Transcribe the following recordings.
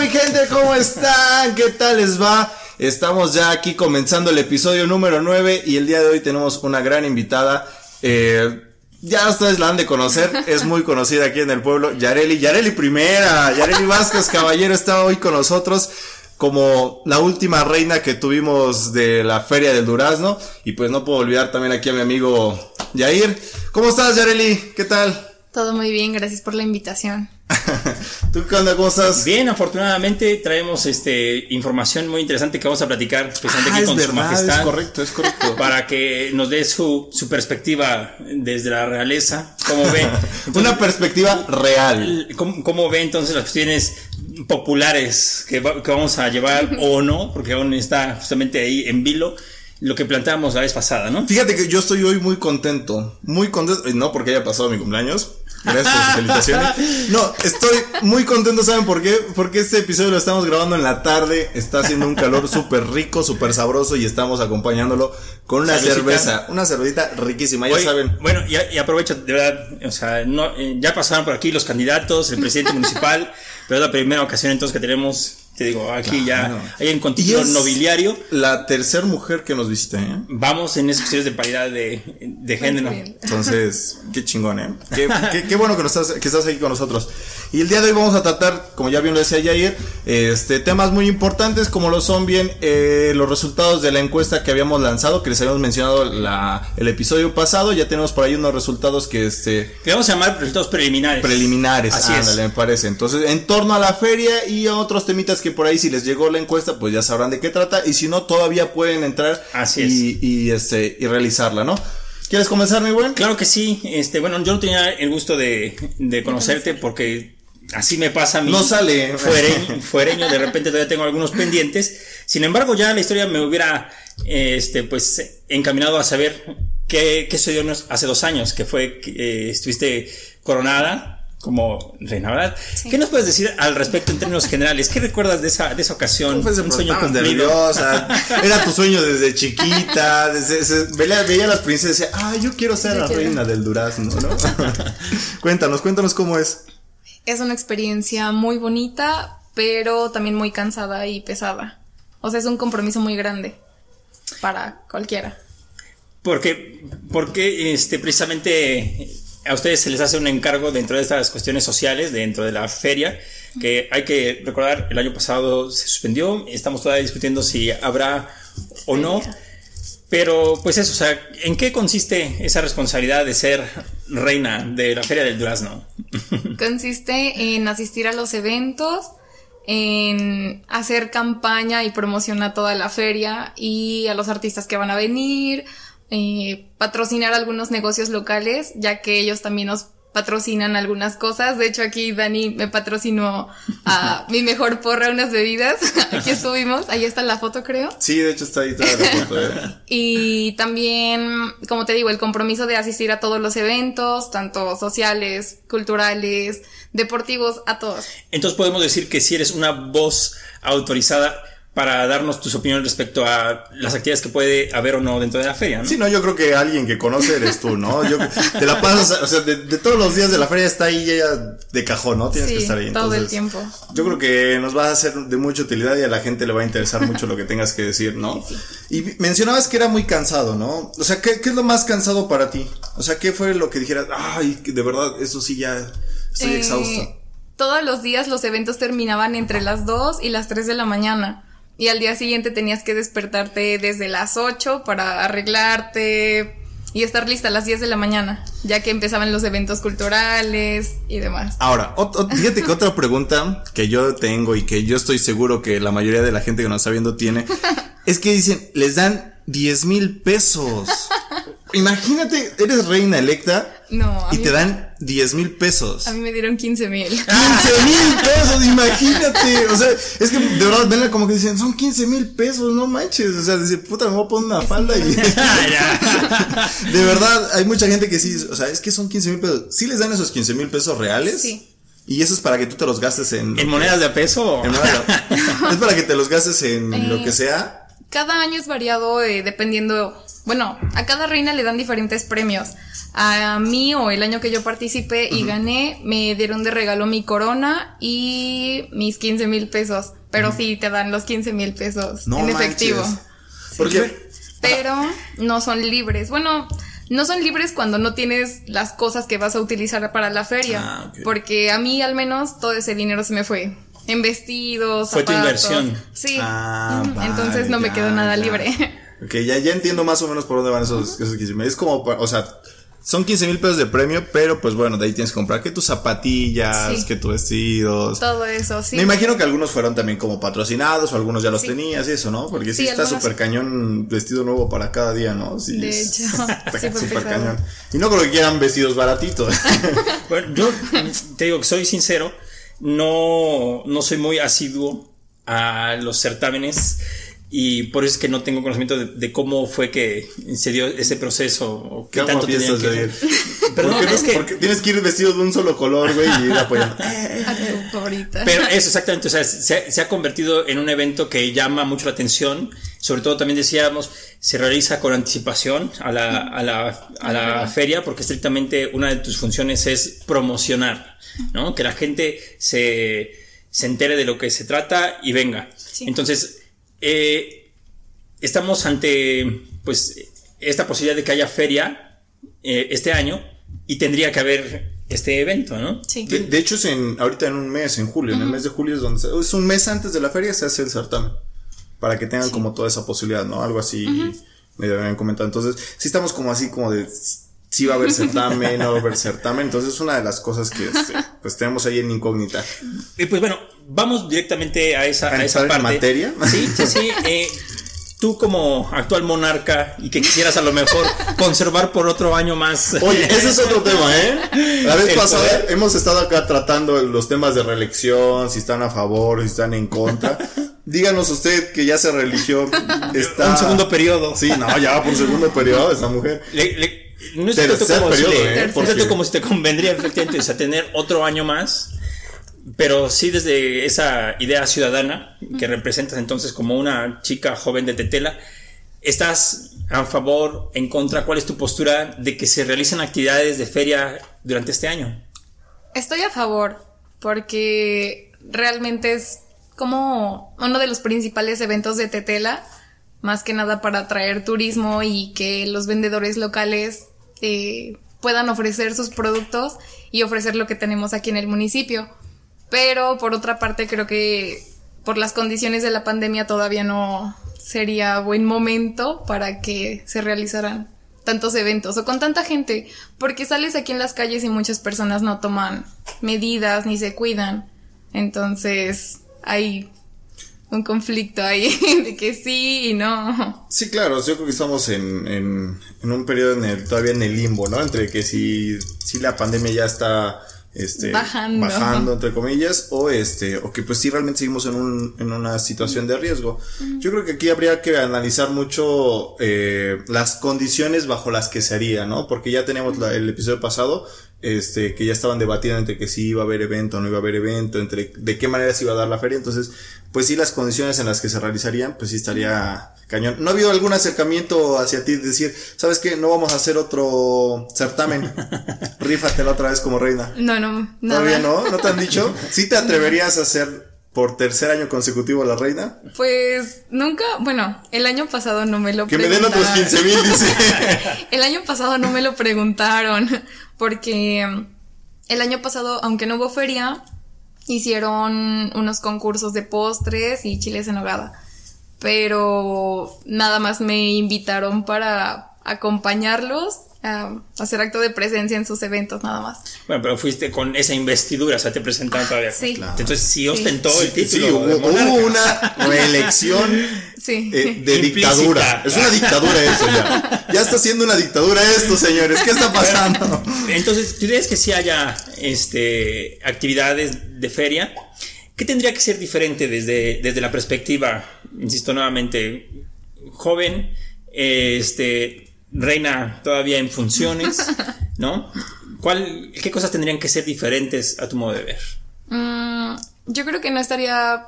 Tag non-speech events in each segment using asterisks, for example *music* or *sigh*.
mi gente? ¿Cómo están? ¿Qué tal les va? Estamos ya aquí comenzando el episodio número 9 y el día de hoy tenemos una gran invitada. Eh, ya ustedes la han de conocer, es muy conocida aquí en el pueblo, Yareli, Yareli primera, Yareli Vázquez Caballero está hoy con nosotros como la última reina que tuvimos de la Feria del Durazno y pues no puedo olvidar también aquí a mi amigo Yair. ¿Cómo estás Yareli? ¿Qué tal? Todo muy bien, gracias por la invitación. *laughs* ¿Tú qué onda? ¿Cómo estás? Bien, afortunadamente traemos este información muy interesante que vamos a platicar precisamente aquí Ah, es con su majestad. es correcto, es correcto. *laughs* Para que nos dé su, su perspectiva desde la realeza. ¿Cómo ve? *laughs* Una perspectiva real. ¿Cómo, cómo ve entonces las cuestiones populares que, va- que vamos a llevar o no? Porque aún está justamente ahí en vilo lo que planteamos la vez pasada, ¿no? Fíjate que yo estoy hoy muy contento, muy contento, no porque haya pasado mi cumpleaños, gracias por sus felicitaciones. No, estoy muy contento, ¿saben por qué? Porque este episodio lo estamos grabando en la tarde, está haciendo un calor súper rico, súper sabroso y estamos acompañándolo con una cerveza, una cervecita riquísima, ya saben. Bueno, y, y aprovecho, de verdad, o sea, no, eh, ya pasaron por aquí los candidatos, el presidente municipal, *laughs* pero es la primera ocasión entonces que tenemos, te digo, aquí Claro. ya hay un continuo nobiliario. La tercera mujer que nos visita, ¿eh? Vamos en esas cuestiones de paridad de, de género. bien. Entonces, *laughs* qué chingón, ¿eh? Qué, qué- qué bueno que, nos estás, que estás aquí con nosotros. Y el día de hoy vamos a tratar, como ya bien lo decía Jair, este, temas muy importantes como lo son bien eh, los resultados de la encuesta que habíamos lanzado, que les habíamos mencionado la, el episodio pasado. Ya tenemos por ahí unos resultados que este, Que vamos a llamar resultados preliminares. preliminares, Así ándale, es. me parece. Entonces, en torno a la feria y a otros temitas que por ahí si les llegó la encuesta, pues ya sabrán de qué trata. Y si no, todavía pueden entrar Así y, y, este, y realizarla, ¿no? ¿Quieres comenzar, mi buen? Claro que sí. Este, bueno, yo no tenía el gusto de, de conocerte porque así me pasa a mí. No sale. Fuereño, fuereño, de repente todavía tengo algunos pendientes. Sin embargo, ya la historia me hubiera este, pues, encaminado a saber qué, qué sucedió hace dos años, que fue que eh, estuviste coronada como reina, ¿verdad? ¿Qué nos puedes decir al respecto en términos generales? ¿Qué recuerdas de esa, de esa ocasión? Fue ese Un sueño nerviosa, *laughs* era tu sueño desde chiquita, desde, se- veía, veía a las princesas y decía, ah, yo quiero ser Yo la quiero. reina del durazno, ¿no? *laughs* cuéntanos, cuéntanos cómo es. Es una experiencia muy bonita, pero también muy cansada y pesada. O sea, es un compromiso muy grande para cualquiera. Porque, porque este, precisamente a ustedes se les hace un encargo dentro de estas cuestiones sociales, dentro de la feria, que hay que recordar, el año pasado se suspendió, estamos todavía discutiendo si habrá o no, pero pues eso, o sea, ¿en qué consiste esa responsabilidad de ser reina de la Feria del Durazno? *laughs* Consiste en asistir a los eventos, en hacer campaña y promoción a toda la feria y a los artistas que van a venir, eh, patrocinar algunos negocios locales, ya que ellos también nos patrocinan algunas cosas. De hecho, aquí Dani me patrocinó a *laughs* mi mejor porra unas bebidas. *laughs* aquí estuvimos, ahí está la foto, creo. Sí, de hecho está ahí toda la foto, ¿eh? *laughs* Y también, como te digo, el compromiso de asistir a todos los eventos, tanto sociales, culturales, deportivos, a todos. Entonces podemos decir que si eres una voz autorizada para darnos tus opiniones respecto a las actividades que puede haber o no dentro de la feria, ¿no? Sí, no, yo creo que alguien que conoce eres tú, ¿no? Yo, te la pasas, o sea, de, de todos los días de la feria está ahí ya de cajón, ¿no? Tienes Sí, que estar ahí. todo el entonces, tiempo. Yo creo que nos va a ser de mucha utilidad y a la gente le va a interesar mucho lo que tengas que decir, ¿no? Y mencionabas que era muy cansado, ¿no? O sea, ¿qué, qué es lo más cansado para ti? O sea, ¿qué fue lo que dijeras? Ay, que de verdad, eso sí ya estoy Eh, exhausto. Todos los días los eventos terminaban entre las 2 y las 3 de la mañana. Y al día siguiente tenías que despertarte desde las 8 para arreglarte y estar lista a las 10 de la mañana, ya que empezaban los eventos culturales y demás. Ahora, fíjate que otra pregunta que yo tengo y que yo estoy seguro que la mayoría de la gente que nos está viendo tiene, *laughs* es que dicen, les dan 10 mil pesos. *laughs* Imagínate, eres reina electa No, y te dan 10 mil pesos. a mí me dieron 15 mil. *laughs* 15 mil pesos, imagínate. O sea, es que de verdad, venla como que dicen, son 15 mil pesos, no manches. O sea, dice, puta, me voy a poner una falda y. *laughs* de verdad, hay mucha gente que sí, o sea, es que son 15 mil pesos. ¿Sí les dan esos 15 mil pesos reales? Sí. Y eso es para que tú te los gastes en. ¿En monedas de a peso? en monedas. es para que te los gastes en Eh. lo que sea. Cada año es variado eh, dependiendo, bueno, a cada reina le dan diferentes premios. A mí o el año que yo participé y gané, me dieron de regalo mi corona y mis 15 mil pesos. Pero sí, te dan los 15 mil pesos No en manches. efectivo. Porque Pero no son libres. Bueno, no son libres cuando no tienes las cosas que vas a utilizar para la feria. Ah. Porque a mí al menos todo ese dinero se me fue. En vestidos, Fue tu zapatos. inversión. Sí. Ah, Entonces no me quedó nada ya. libre. Ok, ya, ya entiendo más o menos por dónde van esos, esos 15 mil. Es como, o sea, son 15 mil pesos de premio, pero pues bueno, de ahí tienes que comprar que tus zapatillas, Sí. que tus vestidos. todo eso, sí. Me imagino que algunos fueron también como patrocinados o algunos ya los Sí. tenías y eso, ¿no? Porque sí, Sí, está súper cañón vestido nuevo para cada día, ¿no? Sí, De es- hecho, *laughs* fue súper cañón. Y no creo que quieran vestidos baratitos. *laughs* Bueno, yo te digo que soy sincero, no, no soy muy asiduo a los certámenes y por eso es que no tengo conocimiento de, de cómo fue que se dio ese proceso o ¿Qué qué tanto tenían piensas de que ir? Perdón, ¿Por qué no? es que- Porque tienes que ir vestido de un solo color, güey, y ir apoyando. *laughs* Pero eso exactamente, o sea, se, se ha convertido en un evento que llama mucho la atención, sobre todo también decíamos, se realiza con anticipación a la, a la, a la feria, porque estrictamente una de tus funciones es promocionar, ¿no? Que la gente se, se entere de lo que se trata y venga. Sí. Entonces, eh, estamos ante, pues, esta posibilidad de que haya feria eh, este año y tendría que haber este evento, ¿no? Sí. De, de hecho, es en, ahorita en un mes, en julio, en el mes de julio es donde se- es un mes antes de la feria se hace el certamen. Para que tengan como toda esa posibilidad, ¿no? Algo así me habían comentado. Entonces, sí estamos como así como de si va a haber certamen, no va a haber certamen. Entonces, es una de las cosas que este, pues tenemos ahí en incógnita. Y pues bueno, vamos directamente a esa, ¿A esa parte. materia? Sí, sí, *laughs* sí. eh, tú como actual monarca y que quisieras a lo mejor conservar por otro año más. Oye, ese es otro tema, ¿eh? La vez pasada hemos estado acá tratando los temas de reelección, si están a favor, si están en contra. Díganos usted que ya se religió. *laughs* Está... Un segundo periodo. Sí, no, ya va por segundo periodo esa mujer. Le- le- no es tanto como, si ¿eh? Porque- como si te convendría efectivamente o sea, tener otro año más, pero sí desde esa idea ciudadana que representas entonces como una chica joven de Tetela, ¿estás a favor, en contra? ¿Cuál es tu postura de que se realicen actividades de feria durante este año? Estoy a favor porque realmente es como uno de los principales eventos de Tetela, más que nada para atraer turismo y que los vendedores locales eh, puedan ofrecer sus productos y ofrecer lo que tenemos aquí en el municipio. Pero por otra parte creo que por las condiciones de la pandemia todavía no sería buen momento para que se realizaran tantos eventos o con tanta gente, porque sales aquí en las calles y muchas personas no toman medidas ni se cuidan. Entonces hay un conflicto ahí *laughs* de que sí y no. Sí, claro, yo creo que estamos en, en, en un periodo en el, todavía en el limbo, ¿no? Entre que si, si la pandemia ya está este, Bajando. bajando, entre comillas, o este, o que pues sí realmente seguimos en, un, en una situación de riesgo. Yo creo que aquí habría que analizar mucho eh, las condiciones bajo las que se haría, ¿no? Porque ya tenemos la- el episodio pasado, este, que ya estaban debatiendo entre que si iba a haber evento o no iba a haber evento, entre de qué manera se iba a dar la feria, entonces, pues sí, las condiciones en las que se realizarían, pues sí estaría cañón. ¿No ha habido algún acercamiento hacia ti de decir, sabes qué, no vamos a hacer otro certamen? *laughs* Rífatela otra vez como reina. No, no, nada. ¿Todavía no? ¿No te han dicho? ¿Sí te atreverías a ser por tercer año consecutivo la reina? Pues nunca, bueno, el año pasado no me lo Que me den otros preguntaron. 15 mil, dice. *laughs* El año pasado no me lo preguntaron porque mm, el año pasado, aunque no hubo feria, hicieron unos concursos de postres y chiles en nogada. Pero nada más me invitaron para acompañarlos a hacer acto de presencia en sus eventos, nada más. Bueno, pero fuiste con esa investidura, o sea, te presentaron todavía. Sí. Claro. Entonces sí Sí. ostentó el Sí, título. sí, hubo, de monarca. hubo una reelección Sí. eh, de *laughs* Implícita. dictadura. Es una dictadura eso ya. Ya está siendo una dictadura esto, señores. ¿Qué está pasando? Entonces, ¿tú crees que si haya este, actividades de feria? ¿Qué tendría que ser diferente desde, desde la perspectiva, insisto nuevamente, joven, este, reina todavía en funciones, *laughs* ¿no? ¿Cuál, ¿Qué cosas tendrían que ser diferentes a tu modo de ver? Mm, yo creo que no estaría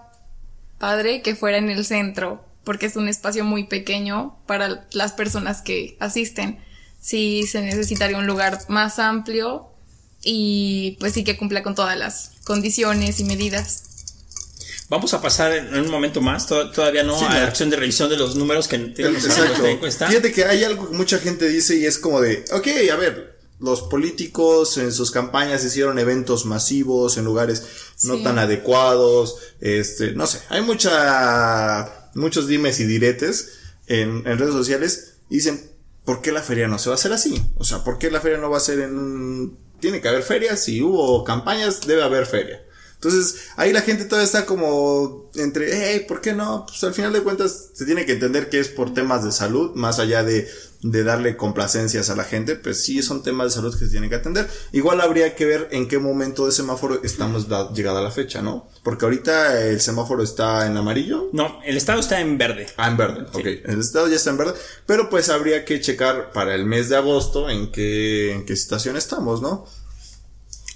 padre que fuera en el centro, porque es un espacio muy pequeño para las personas que asisten. Sí se necesitaría un lugar más amplio y pues sí que cumpla con todas las condiciones y medidas. Vamos a pasar en un momento más, todavía no, a la acción de revisión de los números que tenemos Exacto. Fíjate que hay algo que mucha gente dice y es como de, ok, a ver, los políticos en sus campañas hicieron eventos masivos en lugares no tan adecuados, este, no sé, hay mucha, muchos dimes y diretes en, en redes sociales y dicen, ¿por qué la feria no se va a hacer así? O sea, ¿por qué la feria no va a ser en un... Tiene que haber ferias, si hubo campañas, debe haber feria. Entonces, ahí la gente todavía está como entre, hey, ¿por qué no? Pues al final de cuentas se tiene que entender que es por temas de salud, más allá de, de darle complacencias a la gente, pues sí son temas de salud que se tienen que atender. Igual habría que ver en qué momento de semáforo estamos llegada a la fecha, ¿no? Porque ahorita el semáforo está en amarillo. No, el estado está en verde. Ah, en verde, ok. El estado ya está en verde, pero pues habría que checar para el mes de agosto en qué, en qué situación estamos, ¿no?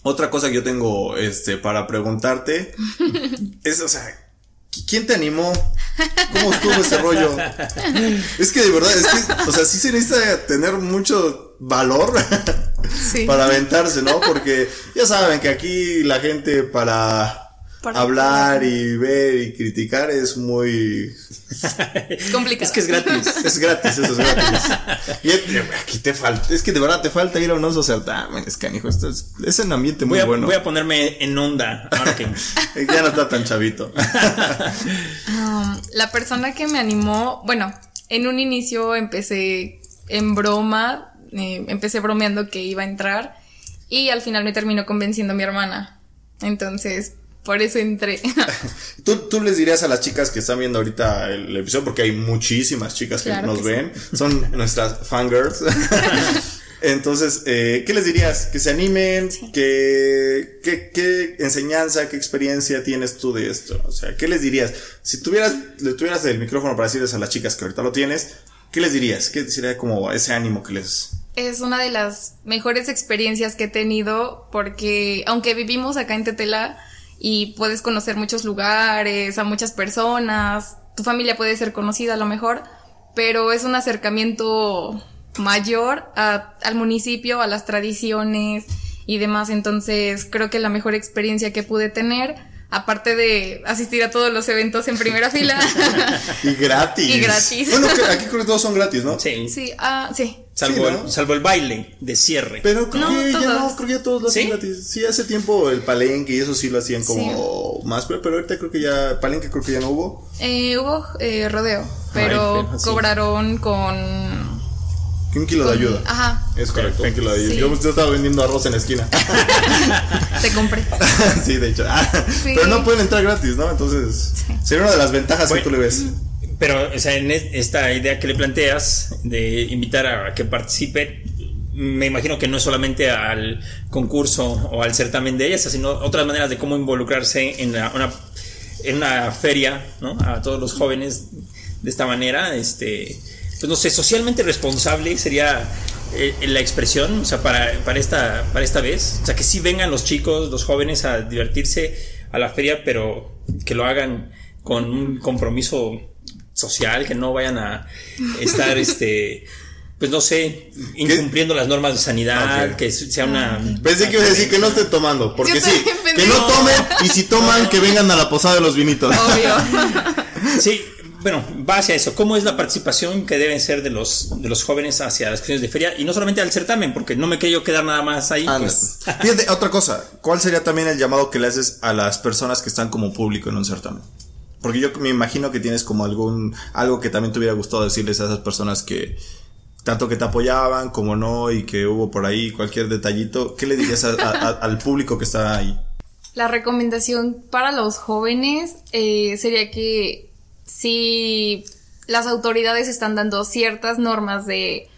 Otra cosa que yo tengo este para preguntarte *laughs* es, o sea, ¿quién te animó? ¿Cómo estuvo ese rollo? Es que de verdad, es que, o sea, sí se necesita tener mucho valor *laughs* para aventarse, ¿no? Porque ya saben que aquí la gente para hablar y ver y criticar es muy *laughs* *laughs* complicado. Es que es gratis. es gratis, eso es gratis. Y aquí te falta, es que de verdad te falta ir a unos certámenes, canijo. Esto es, es un ambiente muy bueno. Voy a ponerme en onda, *laughs* ya no está tan chavito. Um, la persona que me animó, bueno, en un inicio empecé en broma, eh, empecé bromeando que iba a entrar y al final me terminó convenciendo mi hermana. Entonces, por eso entré. *laughs* ¿Tú, ¿Tú, les dirías a las chicas que están viendo ahorita el episodio, porque hay muchísimas chicas que nos ven, son nuestras fangirls. *laughs* Entonces, eh, ¿qué les dirías? Que se animen, que, ¿qué enseñanza, qué experiencia tienes tú de esto? O sea, ¿qué les dirías? Si tuvieras, le tuvieras el micrófono para decirles a las chicas que ahorita lo tienes, ¿qué les dirías? ¿Qué sería como ese ánimo que les... Es una de las mejores experiencias que he tenido porque aunque vivimos acá en Tetela, y puedes conocer muchos lugares, a muchas personas, tu familia puede ser conocida a lo mejor, pero es un acercamiento mayor al municipio, a las tradiciones y demás, entonces creo que la mejor experiencia que pude tener aparte de asistir a todos los eventos en primera fila. *laughs* y gratis. Y gratis. Bueno, aquí creo que todos son gratis, ¿no? Sí. Sí, ah, sí. Salvo, el, salvo el baile de cierre. Pero creo que ya no, creo que ya todos lo hacen gratis. Sí, hace tiempo el palenque y eso sí lo hacían como más, pero, ahorita creo que ya, palenque creo que ya no hubo. Eh, hubo eh, rodeo, pero cobraron con un kilo de ayuda. Ajá. Es correcto, un kilo de ayuda. Yo, estaba vendiendo arroz en la esquina. *laughs* Te compré. *laughs* sí, de hecho. Pero no pueden entrar gratis, ¿no? Entonces, sería una de las ventajas que tú le ves. Pero, o sea, en esta idea que le planteas de invitar a que participe, me imagino que no es solamente al concurso o al certamen de ellas, sino otras maneras de cómo involucrarse en una, en una feria, ¿no? A todos los jóvenes de esta manera, este pues no sé, socialmente responsable sería eh, la expresión, o sea, para, para, esta, para esta vez. O sea, que sí vengan los chicos, los jóvenes a divertirse a la feria, pero que lo hagan con un compromiso social, que no vayan a estar, *laughs* este, pues no sé, incumpliendo las normas de sanidad, que sea una... Pensé que iba a decir que no esté tomando, porque sí, que no tomen y si toman, que vengan a la posada de los vinitos. Obvio. *laughs* sí, bueno, va hacia eso. ¿Cómo es la participación que deben ser de los, de los jóvenes hacia las cuestiones de feria? Y no solamente al certamen, porque no me quiero quedar nada más ahí. Pues. Fíjate, otra cosa. ¿Cuál sería también el llamado que le haces a las personas que están como público en un certamen? Porque yo me imagino que tienes como algún, algo que también te hubiera gustado decirles a esas personas que, tanto que te apoyaban como no, y que hubo por ahí cualquier detallito. ¿Qué le dirías al público que está ahí? La recomendación para los jóvenes eh, sería que si las autoridades están dando ciertas normas de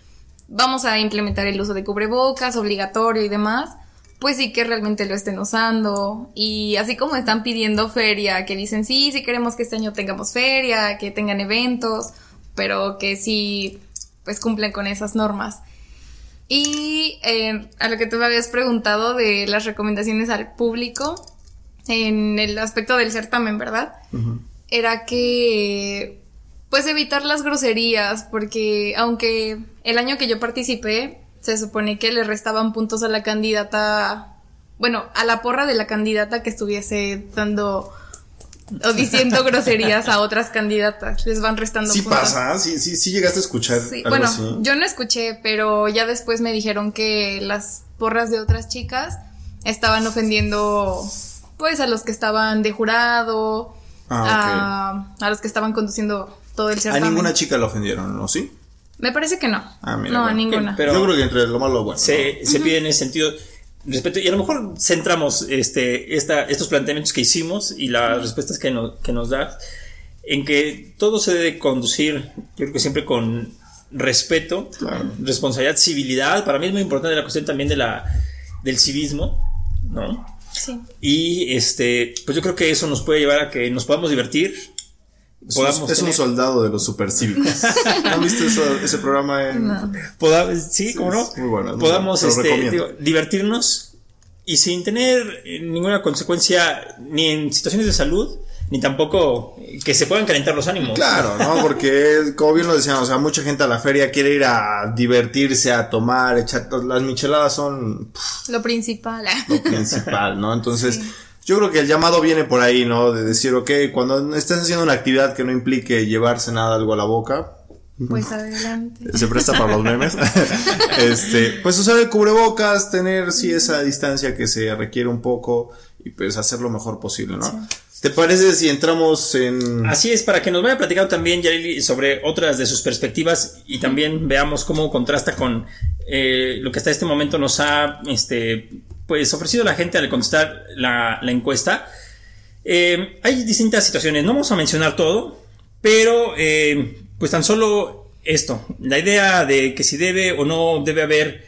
vamos a implementar el uso de cubrebocas obligatorio y demás, pues sí que realmente lo estén usando. Y así como están pidiendo feria, que dicen sí, sí queremos que este año tengamos feria, que tengan eventos, pero que sí, pues cumplen con esas normas. Y eh, a lo que tú me habías preguntado de las recomendaciones al público, en el aspecto del certamen, ¿verdad? era que Pues evitar las groserías, porque aunque el año que yo participé, se supone que le restaban puntos a la candidata, bueno, a la porra de la candidata que estuviese dando o diciendo *laughs* groserías a otras candidatas. Les van restando Sí puntos. pasa, sí, sí, sí llegaste a escuchar Sí, algo bueno, así. yo no escuché, pero ya después me dijeron que las porras de otras chicas estaban ofendiendo pues a los que estaban de jurado, Ah, a, a los que estaban conduciendo todo el A certamen. ninguna chica la ofendieron, ¿no? ¿Sí? Me parece que no. Ah, mira, no, a bueno. ninguna. Pero- Yo creo que entre lo malo y lo bueno. se, se pide en ese sentido respeto y a lo mejor centramos este, esta, estos planteamientos que hicimos y las respuestas que, no- que nos da en que todo se debe conducir, yo creo que siempre con respeto, Claro. responsabilidad, civilidad. Para mí es muy importante la cuestión también de la, del civismo, ¿no? Sí. Y este, pues yo creo que eso nos puede llevar a que nos podamos divertir. Es, podamos un, es un tener- soldado de los supercívicos. *laughs* ¿No viste eso- ese programa en.? No. Poda- sí, cómo no. muy bueno, Podamos este, digo, divertirnos y sin tener ninguna consecuencia ni en situaciones de salud, ni tampoco que se puedan calentar los ánimos. Claro, ¿no? Porque, como bien lo decíamos, o sea, mucha gente a la feria quiere ir a divertirse, a tomar, echar. Las micheladas son pff, Lo principal. lo principal, ¿no? Entonces, yo creo que el llamado viene por ahí, ¿no? De decir, ok, cuando estés haciendo una actividad que no implique llevarse nada algo a la boca, Pues adelante. se presta para los memes. *laughs* este, pues usar el cubrebocas, tener sí esa distancia que se requiere un poco y pues hacer lo mejor posible, ¿no? ¿Te parece si entramos en Así es, para que nos vaya platicando también Yareli sobre otras de sus perspectivas y también veamos cómo contrasta con eh, lo que hasta este momento nos ha este, pues ofrecido la gente al contestar la, la encuesta. Eh, hay distintas situaciones, no vamos a mencionar todo, pero eh, pues tan solo esto, la idea de que si debe o no debe haber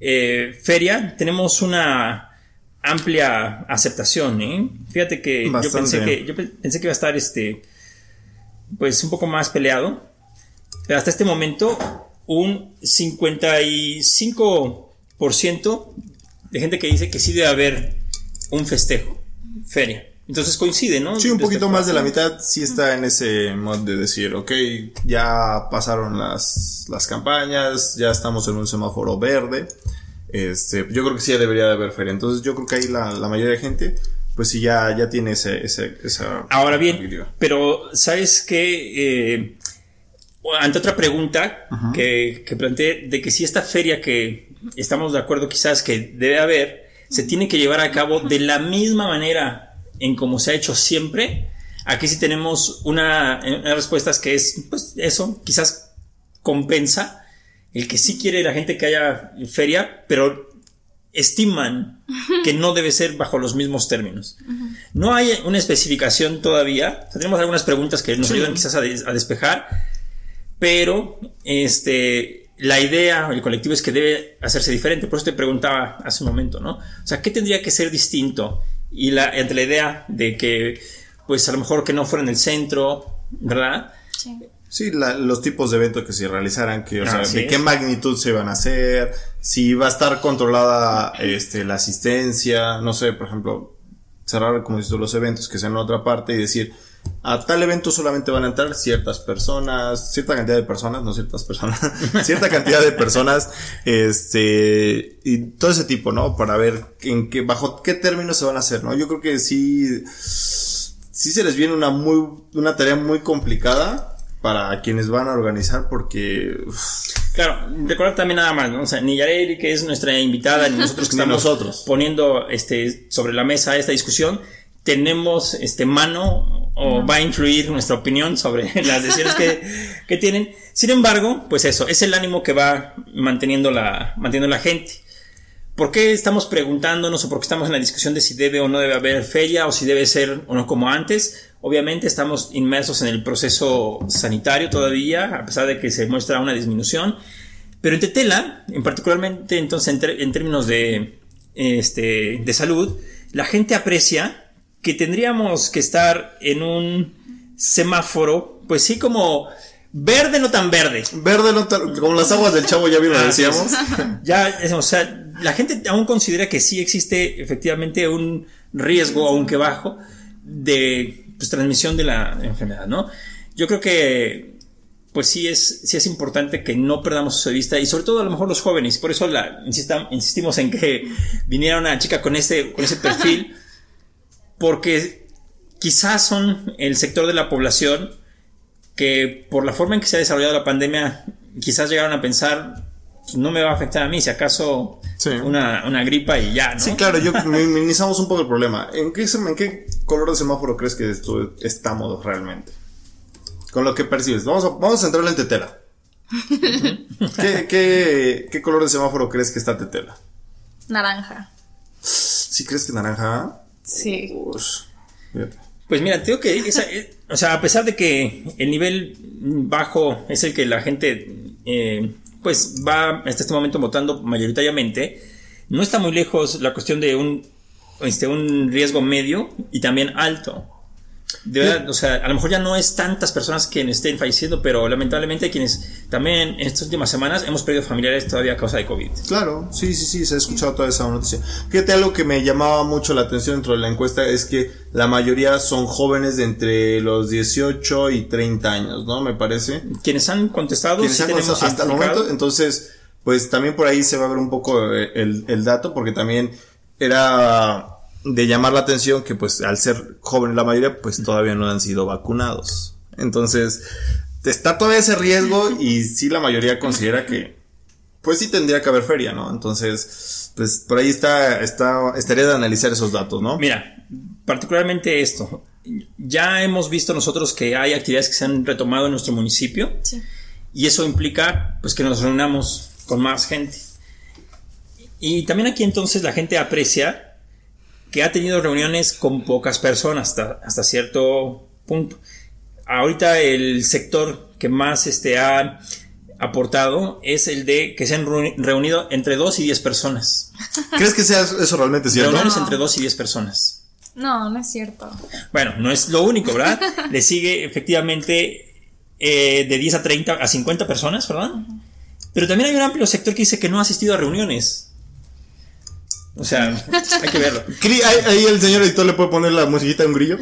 eh, feria, tenemos una amplia aceptación. Fíjate que yo pensé que yo pe- pensé que iba a estar este pues un poco más peleado, pero hasta este momento un 55% de gente que dice que sí debe haber un festejo, feria. Entonces coincide, ¿no? Sí, un poquito más de la mitad sí está en ese mod de decir, ok, ya pasaron las, las campañas, ya estamos en un semáforo verde. Este, yo creo que sí debería de haber feria. Entonces yo creo que ahí la, la mayoría de gente, pues sí ya, ya tiene ese, ese, esa. Ahora bien, habilidad. pero ¿sabes qué? Eh, ante otra pregunta que, que planteé, de que si esta feria que estamos de acuerdo quizás que debe haber, se tiene que llevar a cabo de la misma manera en como se ha hecho siempre, aquí sí tenemos una, una respuesta que es, pues eso, quizás compensa el que sí quiere la gente que haya feria, pero estiman que no debe ser bajo los mismos términos. No hay una especificación todavía. O sea, tenemos algunas preguntas que nos ayudan quizás a, des- a despejar, pero este, la idea, el colectivo es que debe hacerse diferente. Por eso te preguntaba hace un momento, ¿no? O sea, ¿qué tendría que ser distinto? Y la, entre la idea de que, pues a lo mejor que no fuera en el centro, ¿verdad? Sí. Sí, la- los tipos de eventos que se realizaran, que, o sea, Así de es. qué magnitud se van a hacer, si va a estar controlada este, la asistencia, no sé, por ejemplo, cerrar, como dices los eventos que sean en otra parte y decir, a tal evento solamente van a entrar ciertas personas, cierta cantidad de personas, no ciertas personas, *laughs* cierta cantidad de personas, este, y todo ese tipo, ¿no? Para ver en qué, bajo qué términos se van a hacer, ¿no? Yo creo que sí, sí se les viene una muy, una tarea muy complicada para quienes van a organizar porque Claro, recordar también nada más, ¿no? O sea, ni Yareli, que es nuestra invitada, ni *laughs* nosotros que Ni estamos nosotros. poniendo este, sobre la mesa esta discusión, tenemos este mano o va a influir nuestra opinión sobre *laughs* las decisiones que, que tienen. Sin embargo, pues eso, es el ánimo que va manteniendo la, manteniendo la gente. ¿Por qué estamos preguntándonos o por qué estamos en la discusión de si debe o no debe haber feria o si debe ser o no como antes? Obviamente estamos inmersos en el proceso sanitario todavía, a pesar de que se muestra una disminución. Pero en Tetela, en particularmente entonces en, en términos de, este, de salud, la gente aprecia que tendríamos que estar en un semáforo, pues sí como verde, no tan verde. verde no tan- como las aguas del chavo ya bien lo *laughs* es. decíamos. Ya, o sea, la gente aún considera que sí existe efectivamente un riesgo, aunque bajo, de pues, transmisión de la enfermedad, ¿no? Yo creo que pues sí es, sí es importante que no perdamos su vista y sobre todo a lo mejor los jóvenes. Por eso la, insistimos en que viniera una chica con ese, con ese perfil, *laughs* porque quizás son el sector de la población que por la forma en que se ha desarrollado la pandemia, quizás llegaron a pensar, no me va a afectar a mí, si acaso una, una, gripa y ya, ¿no? Sí, claro, yo *laughs* minimizamos un poco el problema. ¿En qué, ¿En qué color de semáforo crees que estamos realmente? Con lo que percibes. Vamos a, vamos a centrarlo en Tetela. *laughs* ¿Qué, qué, qué color de semáforo crees que está Tetela? Naranja. ¿Sí crees que naranja? Sí. Pues mira, tengo que, eh, o sea, a pesar de que el nivel bajo es el que la gente, eh, pues va hasta este momento votando mayoritariamente, no está muy lejos la cuestión de un, este, un riesgo medio y también alto. De verdad, o sea, a lo mejor ya no es tantas personas quienes estén falleciendo, pero lamentablemente quienes también en estas últimas semanas hemos perdido familiares todavía a causa de COVID. Claro, sí, sí, sí, se ha escuchado toda esa noticia. Fíjate, algo que me llamaba mucho la atención dentro de la encuesta es que la mayoría son jóvenes de entre los 18 y 30 años, ¿no? Me parece. Quienes han contestado, sí tenemos hasta el momento, entonces, pues también por ahí se va a ver un poco eh, el, el dato, porque también era de llamar la atención que pues al ser joven la mayoría pues todavía no han sido vacunados. Entonces, está todavía ese riesgo y sí la mayoría considera que pues sí tendría que haber feria, ¿no? Entonces, pues por ahí está, está, estaría de analizar esos datos, ¿no? Mira, particularmente esto. Ya hemos visto nosotros que hay actividades que se han retomado en nuestro municipio. Y eso implica pues que nos reunamos con más gente. Y también aquí entonces la gente aprecia que ha tenido reuniones con pocas personas hasta, hasta cierto punto. Ahorita el sector que más este, ha aportado es el de que se han reunido entre 2 y 10 personas. *laughs* ¿Crees que sea eso realmente cierto? Reuniones entre 2 y 10 personas. No, no es cierto. Bueno, no es lo único, ¿verdad? *laughs* Le sigue efectivamente eh, de 10 a 30 a 50 personas, ¿verdad? Pero también hay un amplio sector que dice que no ha asistido a reuniones. O sea, *laughs* hay que verlo. Ahí el señor editor le puede poner la musiquita de un grillo.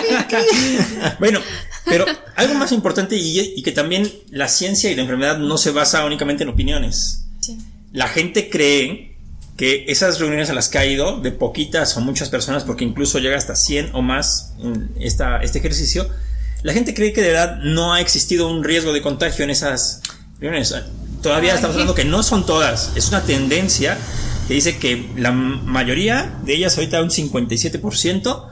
*laughs* bueno, pero algo más importante y, que también la ciencia y la enfermedad no se basa únicamente en opiniones. La gente cree que esas reuniones a las que ha ido, de poquitas o muchas personas, porque incluso llega hasta 100 o más en esta, este ejercicio, la gente cree que de verdad no ha existido un riesgo de contagio en esas reuniones. Todavía estamos hablando que no son todas, es una tendencia que dice que la mayoría de ellas, ahorita un 57%,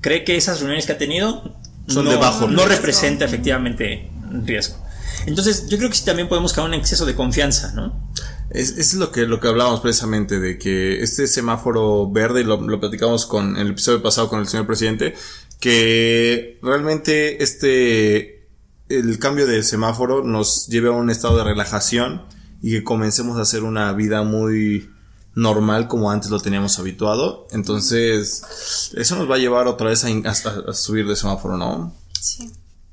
cree que esas reuniones que ha tenido son de bajo no representa efectivamente riesgo. Entonces, yo creo que sí también podemos caer un exceso de confianza, ¿no? Es, es lo que, lo que hablábamos precisamente, de que este semáforo verde, lo, lo platicamos con el episodio pasado con el señor presidente, que realmente este, el cambio de semáforo nos lleve a un estado de relajación y que comencemos a hacer una vida muy, normal como antes lo teníamos habituado. Entonces, eso nos va a llevar otra vez a, subir de semáforo, ¿no? Sí.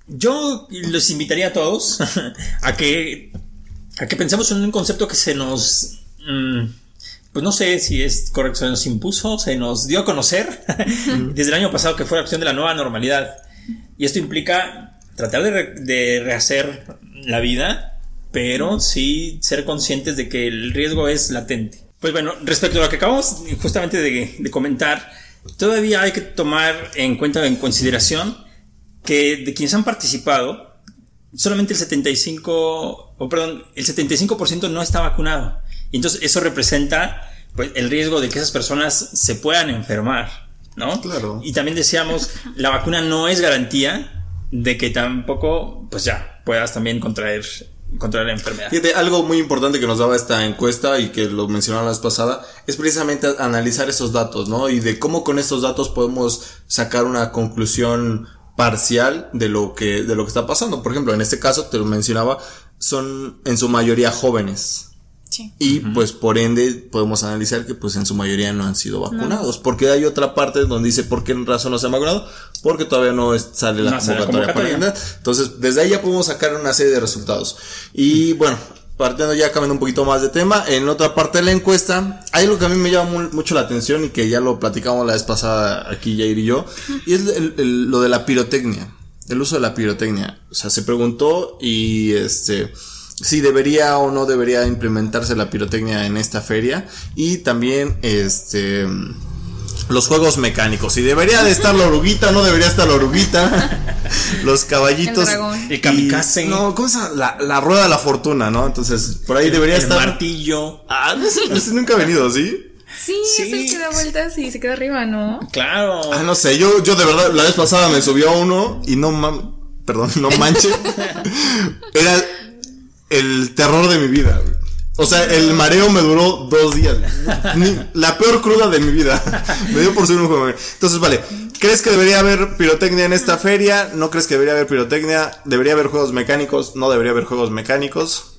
Yo les invitaría a todos *laughs* a que, a que pensemos en un concepto que se nos... Mm, pues no sé si es correcto, se nos impuso, se nos dio a conocer *laughs* desde el año pasado que fue la acción de la nueva normalidad. Y esto implica tratar de, de rehacer la vida, pero sí ser conscientes de que el riesgo es latente. Pues bueno, respecto a lo que acabamos justamente de, comentar, todavía hay que tomar en cuenta, en consideración, que de quienes han participado, solamente el 75, o perdón, el 75% no está vacunado. Y entonces eso representa pues, el riesgo de que esas personas se puedan enfermar, ¿no? Claro. Y también decíamos, la vacuna no es garantía de que tampoco, pues ya, puedas también contraer contra la enfermedad. Fíjate, algo muy importante que nos daba esta encuesta y que lo mencionaba la vez pasada es precisamente analizar esos datos, ¿no? Y de cómo con estos datos podemos sacar una conclusión parcial de lo que de lo que está pasando. Por ejemplo, en este caso te lo mencionaba, son en su mayoría jóvenes. Y pues por ende podemos analizar que pues en su mayoría no han sido vacunados. Porque hay otra parte donde dice por qué razón no se han vacunado. Porque todavía no sale la convocatoria, Entonces desde ahí ya podemos sacar una serie de resultados. Y bueno, partiendo ya cambiando un poquito más de tema, en otra parte de la encuesta, hay algo que a mí me llama mucho la atención y que ya lo platicamos la vez pasada aquí Jair y yo. Y es lo de la pirotecnia. el uso de la pirotecnia. O sea, se preguntó y este si debería o no debería implementarse la pirotecnia en esta feria y también este los juegos mecánicos. Si debería de estar la oruguita, no debería estar la oruguita. *laughs* los caballitos. El dragón. El kamikaze. no, ¿cómo se llama? La, la rueda de la fortuna, ¿no? Entonces, por ahí debería el estar. martillo. Ah, no sé, ese nunca ha venido, ¿sí? Sí, Sí. es el que da vueltas y se queda arriba, ¿no? Claro. Ah, no sé, yo, yo de verdad, la vez pasada me subió a uno y no man, perdón, no manche. *laughs* Era el terror de mi vida. O sea, el mareo me duró dos días. la peor cruda de mi vida. *laughs* Me dio por ser un juego. Entonces, vale. ¿Crees que debería haber pirotecnia en esta feria? ¿No crees que debería haber pirotecnia? ¿Debería haber juegos mecánicos? ¿No debería haber juegos mecánicos?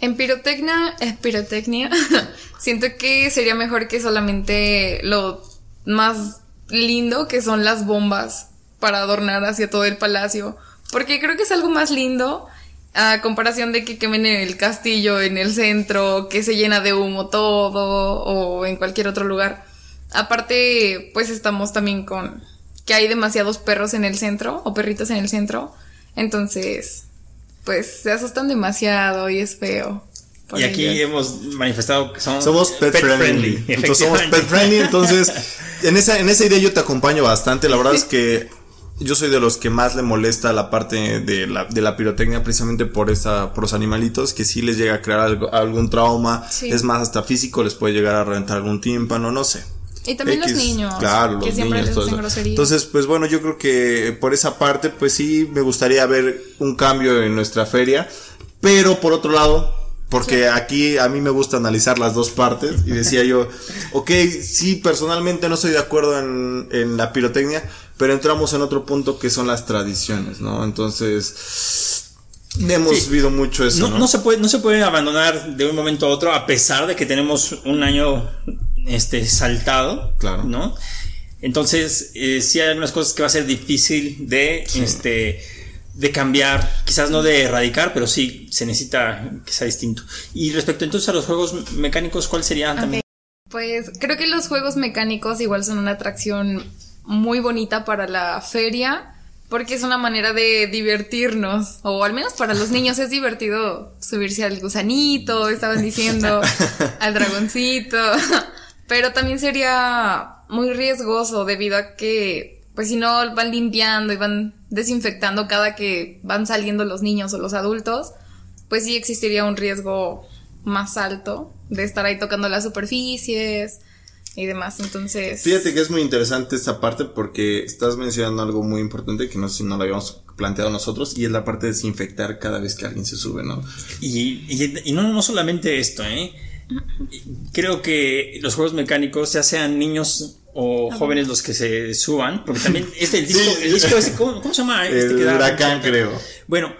En pirotecnia, es pirotecnia. *laughs* Siento que sería mejor que solamente lo más lindo que son las bombas para adornar hacia todo el palacio. Porque creo que es algo más lindo a comparación de que quemen el castillo en el centro, que se llena de humo todo o en cualquier otro lugar. Aparte, pues estamos también con que hay demasiados perros en el centro o perritos en el centro. Entonces, pues se asustan demasiado y es feo. Y aquí ellos. hemos manifestado que somos, Somos pet, friendly. Entonces somos pet friendly. Entonces, en esa, en esa idea yo te acompaño bastante. La verdad es *laughs* que yo soy de los que más le molesta la parte de la, de la pirotecnia precisamente por esa, por los animalitos, que sí les llega a crear algo- algún trauma. Sí. Es más, hasta físico les puede llegar a reventar algún tímpano, no sé. Y también los niños. Claro, que los siempre niños, les hacen groserías. Entonces, pues bueno, yo creo que por esa parte, pues sí, me gustaría ver un cambio en nuestra feria. Pero por otro lado, porque aquí a mí me gusta analizar las dos partes. Y decía yo, *laughs* ok, sí, personalmente no estoy de acuerdo en, en la pirotecnia, pero entramos en otro punto que son las tradiciones, ¿no? Entonces, hemos Sí. vivido mucho eso. No, No, no se puede, no se puede abandonar de un momento a otro, a pesar de que tenemos un año este saltado. Claro. ¿No? Entonces, eh, sí hay algunas cosas que va a ser difícil de este de cambiar, quizás no de erradicar, pero sí se necesita que sea distinto. Y respecto entonces a los juegos mecánicos, ¿cuál sería también? Pues creo que los juegos mecánicos igual son una atracción muy bonita para la feria. Porque es una manera de divertirnos, o al menos para los niños es divertido subirse al gusanito, estaban diciendo, *laughs* al dragoncito, *laughs* pero también sería muy riesgoso debido a que, pues si no van limpiando y van desinfectando cada que van saliendo los niños o los adultos, pues sí existiría un riesgo más alto de estar ahí tocando las superficies y demás. Entonces, Fíjate que es muy interesante esta parte porque estás mencionando algo muy importante que no sé si no lo habíamos planteado nosotros y es la parte de desinfectar cada vez que alguien se sube, ¿no? Y, y- y no, no solamente esto, ¿eh? Creo que los juegos mecánicos, ya sean niños o jóvenes los que se suban, porque también este, el *laughs* disco, Sí. el disco ese, ¿cómo, cómo se llama? Este El que da- huracán, creo. Bueno,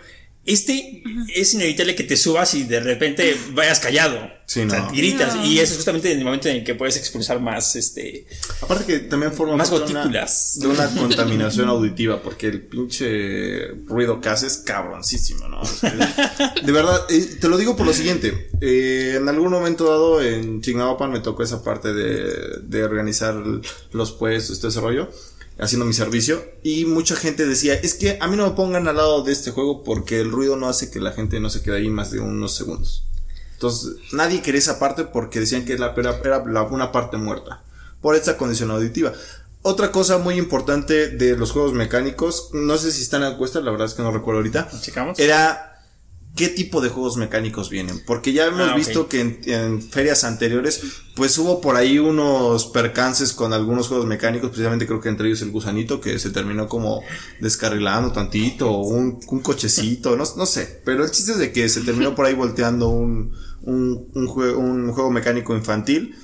este es inevitable que te subas y de repente vayas callado. Sí, O sea, no. gritas. No. Y eso es justamente en el momento en el que puedes expulsar más, este... Aparte que también forma Más parte de una- gotículas. de una contaminación auditiva, porque el pinche ruido que hace es cabroncísimo, ¿no? O sea, De verdad, eh, te lo digo por lo siguiente. eh, en algún momento dado en Chignahuapan me tocó esa parte de, de organizar los puestos, todo ese rollo, haciendo mi servicio. Y mucha gente decía, es que a mí no me pongan al lado de este juego porque el ruido no hace que la gente no se quede ahí más de unos segundos. Entonces, nadie quería esa parte porque decían que la, era, era la- una parte muerta. Por esta condición auditiva. Otra cosa muy importante de los juegos mecánicos, no sé si están en encuesta, la verdad es que no recuerdo ahorita. ¿Checamos? Era qué tipo de juegos mecánicos vienen. Porque ya hemos Ah, visto que en, en ferias anteriores, pues hubo por ahí unos percances con algunos juegos mecánicos, precisamente creo que entre ellos el gusanito, que se terminó como descarrilando tantito, o un, un cochecito, no, no sé. Pero el chiste es de que se terminó por ahí volteando un, un, un, jue- un juego mecánico infantil.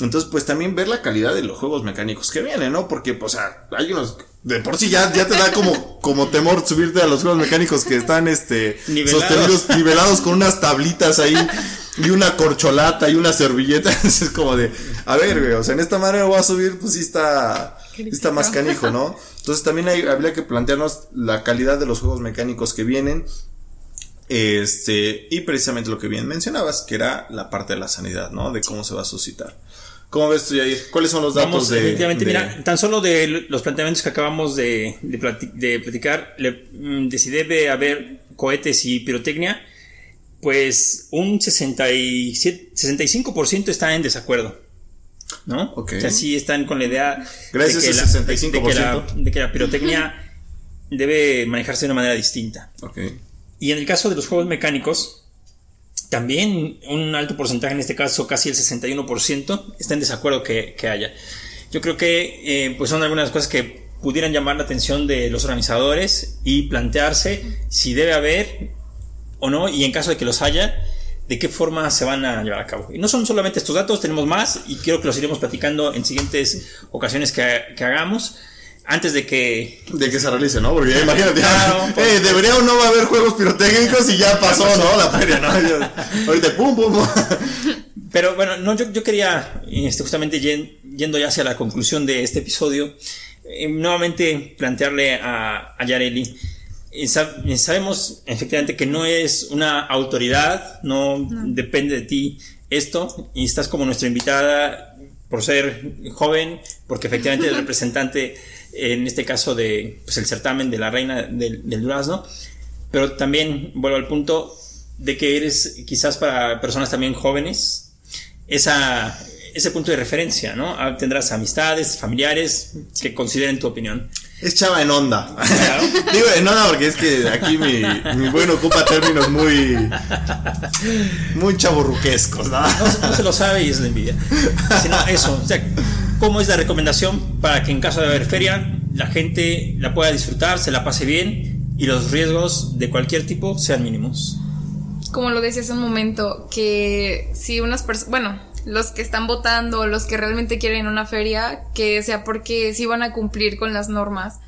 Entonces, pues también ver la calidad de los juegos mecánicos que vienen, ¿no? Porque, pues, o sea, hay unos, de por sí ya, ya te da como, como temor subirte a los juegos mecánicos que están, este, Nivelados. sostenidos, nivelados con unas tablitas ahí, y una corcholata y una servilleta. *laughs* es como de, a ver, güey, o sea, en esta manera voy a subir, pues sí está, más canijo, ¿no? Entonces también hay, habría que plantearnos la calidad de los juegos mecánicos que vienen. Este, y precisamente lo que bien mencionabas, que era la parte de la sanidad, ¿no? De cómo se va a suscitar. ¿Cómo ves tú, Yair? ¿Cuáles son los datos Vamos, de, efectivamente, de- mira, tan solo de los planteamientos que acabamos de, de plati- de platicar, le- mm, de si debe haber cohetes y pirotecnia, pues un 67, 65% está en desacuerdo. ¿No? Ok. O sea, sí están con la idea Gracias de, que la, ese de que la- 65%. de que la pirotecnia debe manejarse de una manera distinta. Ok. Y en el caso de los juegos mecánicos, también un alto porcentaje, en este caso casi el 61%, está en desacuerdo que, que haya. Yo creo que eh, pues son algunas cosas que pudieran llamar la atención de los organizadores y plantearse si debe haber o no, y en caso de que los haya, de qué forma se van a llevar a cabo. Y no son solamente estos datos, tenemos más y quiero que los iremos platicando en siguientes ocasiones que, que hagamos. Antes de que De que se realice, ¿no? Porque ya imagínate, Claro, pues. eh, debería o no va a haber juegos pirotécnicos y ya pasó, ¿no? La feria, ¿no? Ahorita, pum, pum, pum. Pero bueno, no, yo, yo quería, este, justamente yen- yendo ya hacia la conclusión de este episodio, eh, nuevamente plantearle a, a Yareli. sab- eh, sabemos efectivamente que no es una autoridad, no, depende de ti esto, y estás como nuestra invitada por ser joven, porque efectivamente el representante, en este caso de pues, el certamen de la reina del, del durazno, pero también vuelvo al punto de que eres quizás para personas también jóvenes esa, ese punto de referencia, ¿no? Ah, Tendrás amistades, familiares que consideren tu opinión. Es chava en onda. *laughs* Claro. Digo en onda porque es que aquí mi, mi buen ocupa términos muy. muy chaburruquescos, ¿no? No, se- no se lo sabe y es la envidia. Sino eso, o sea, ¿cómo es la recomendación para que en caso de haber feria la gente la pueda disfrutar, se la pase bien y los riesgos de cualquier tipo sean mínimos? como lo decía hace un momento, que si unas personas, bueno, los que están votando, los que realmente quieren una feria, que sea porque sí van a cumplir con las normas.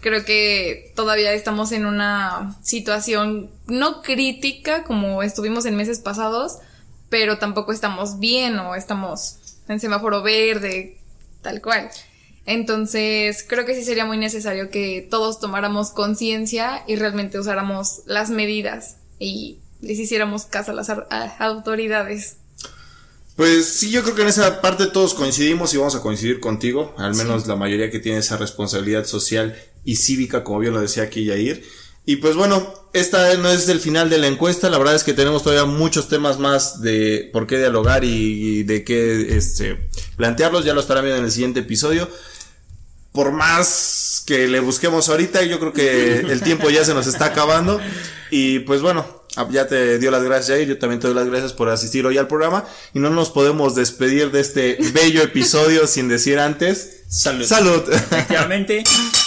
Creo que todavía estamos en una situación no crítica como estuvimos en meses pasados, pero tampoco estamos bien o estamos en semáforo verde, tal cual. Entonces, creo que sí sería muy necesario que todos tomáramos conciencia y realmente usáramos las medidas y les hiciéramos caso a las a- autoridades. Pues sí, yo creo que en esa parte todos coincidimos y vamos a coincidir contigo, al menos la mayoría que tiene esa responsabilidad social y cívica, como bien lo decía aquí Yair. Y pues bueno, esta no es el final de la encuesta, la verdad es que tenemos todavía muchos temas más de por qué dialogar y, de qué este, plantearlos, ya lo estarán viendo en el siguiente episodio. Por más que le busquemos ahorita, yo creo que el tiempo ya se nos está acabando. Y pues bueno, ya te dio las gracias, Jair. Yo también te doy las gracias por asistir hoy al programa. Y no nos podemos despedir de este *laughs* bello episodio sin decir antes. Salud. Salud. Efectivamente,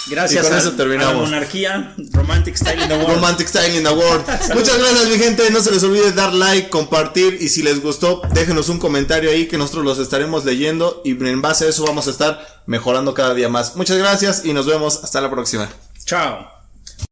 gracias *laughs* Y con a, eso terminamos. a la monarquía, Romantic Style in the World. Romantic Style in the World. *laughs* Muchas gracias, mi gente. No se les olvide dar like, compartir. Y si les gustó, déjenos un comentario ahí que nosotros los estaremos leyendo. Y en base a eso vamos a estar mejorando cada día más. Muchas gracias y nos vemos hasta la próxima. Chao.